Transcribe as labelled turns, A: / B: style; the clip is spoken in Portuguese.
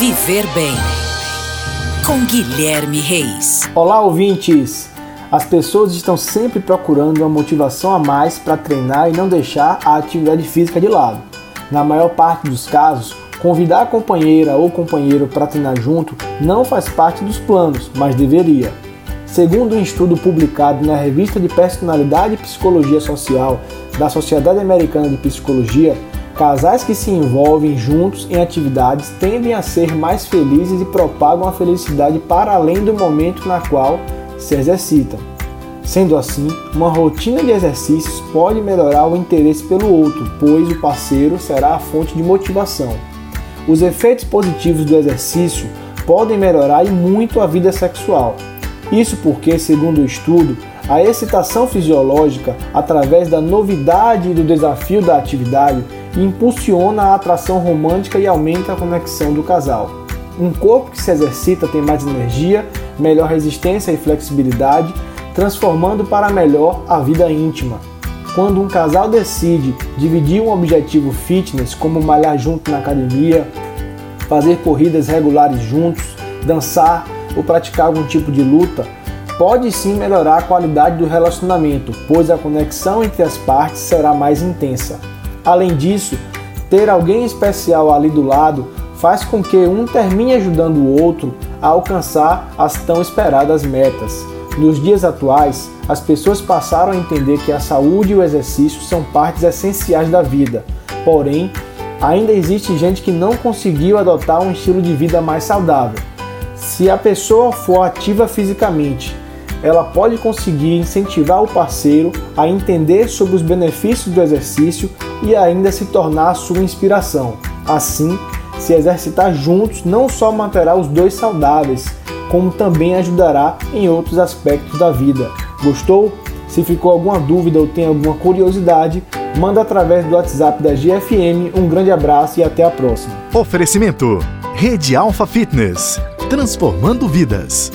A: Viver Bem com Guilherme Reis.
B: Olá, ouvintes! As pessoas estão sempre procurando uma motivação a mais para treinar e não deixar a atividade física de lado. Na maior parte dos casos, convidar a companheira ou companheiro para treinar junto não faz parte dos planos, mas deveria. Segundo um estudo publicado na revista de Personalidade e Psicologia Social da Sociedade Americana de Psicologia, Casais que se envolvem juntos em atividades tendem a ser mais felizes e propagam a felicidade para além do momento na qual se exercitam. Sendo assim, uma rotina de exercícios pode melhorar o interesse pelo outro, pois o parceiro será a fonte de motivação. Os efeitos positivos do exercício podem melhorar e muito a vida sexual. Isso porque, segundo o estudo, a excitação fisiológica, através da novidade e do desafio da atividade, impulsiona a atração romântica e aumenta a conexão do casal. Um corpo que se exercita tem mais energia, melhor resistência e flexibilidade, transformando para melhor a vida íntima. Quando um casal decide dividir um objetivo fitness, como malhar junto na academia, fazer corridas regulares juntos, dançar ou praticar algum tipo de luta, pode sim melhorar a qualidade do relacionamento, pois a conexão entre as partes será mais intensa. Além disso, ter alguém especial ali do lado faz com que um termine ajudando o outro a alcançar as tão esperadas metas. Nos dias atuais, as pessoas passaram a entender que a saúde e o exercício são partes essenciais da vida. Porém, ainda existe gente que não conseguiu adotar um estilo de vida mais saudável. Se a pessoa for ativa fisicamente, ela pode conseguir incentivar o parceiro a entender sobre os benefícios do exercício e ainda se tornar sua inspiração. Assim, se exercitar juntos não só manterá os dois saudáveis, como também ajudará em outros aspectos da vida. Gostou? Se ficou alguma dúvida ou tem alguma curiosidade, manda através do WhatsApp da GFM. Um grande abraço e até a próxima.
C: Oferecimento: Rede Alfa Fitness transformando vidas.